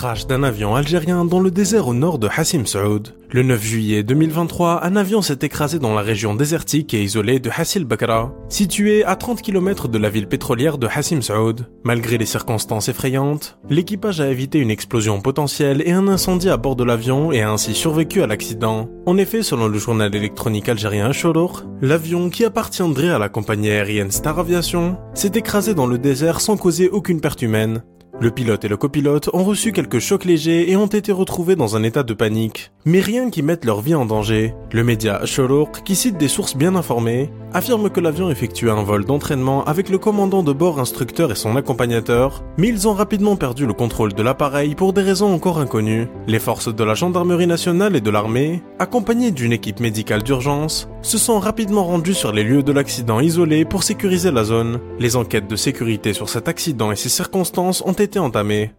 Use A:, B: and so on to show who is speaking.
A: crash d'un avion algérien dans le désert au nord de Hassim Saoud. Le 9 juillet 2023, un avion s'est écrasé dans la région désertique et isolée de Hassil Bakra, située à 30 km de la ville pétrolière de Hassim Saoud. Malgré les circonstances effrayantes, l'équipage a évité une explosion potentielle et un incendie à bord de l'avion et a ainsi survécu à l'accident. En effet, selon le journal électronique algérien Shorour, l'avion qui appartiendrait à la compagnie aérienne Star Aviation s'est écrasé dans le désert sans causer aucune perte humaine. Le pilote et le copilote ont reçu quelques chocs légers et ont été retrouvés dans un état de panique, mais rien qui mette leur vie en danger. Le média Shorouk, qui cite des sources bien informées, affirme que l'avion effectuait un vol d'entraînement avec le commandant de bord instructeur et son accompagnateur, mais ils ont rapidement perdu le contrôle de l'appareil pour des raisons encore inconnues. Les forces de la gendarmerie nationale et de l'armée, accompagnées d'une équipe médicale d'urgence, se sont rapidement rendues sur les lieux de l'accident isolés pour sécuriser la zone. Les enquêtes de sécurité sur cet accident et ses circonstances ont été entamées.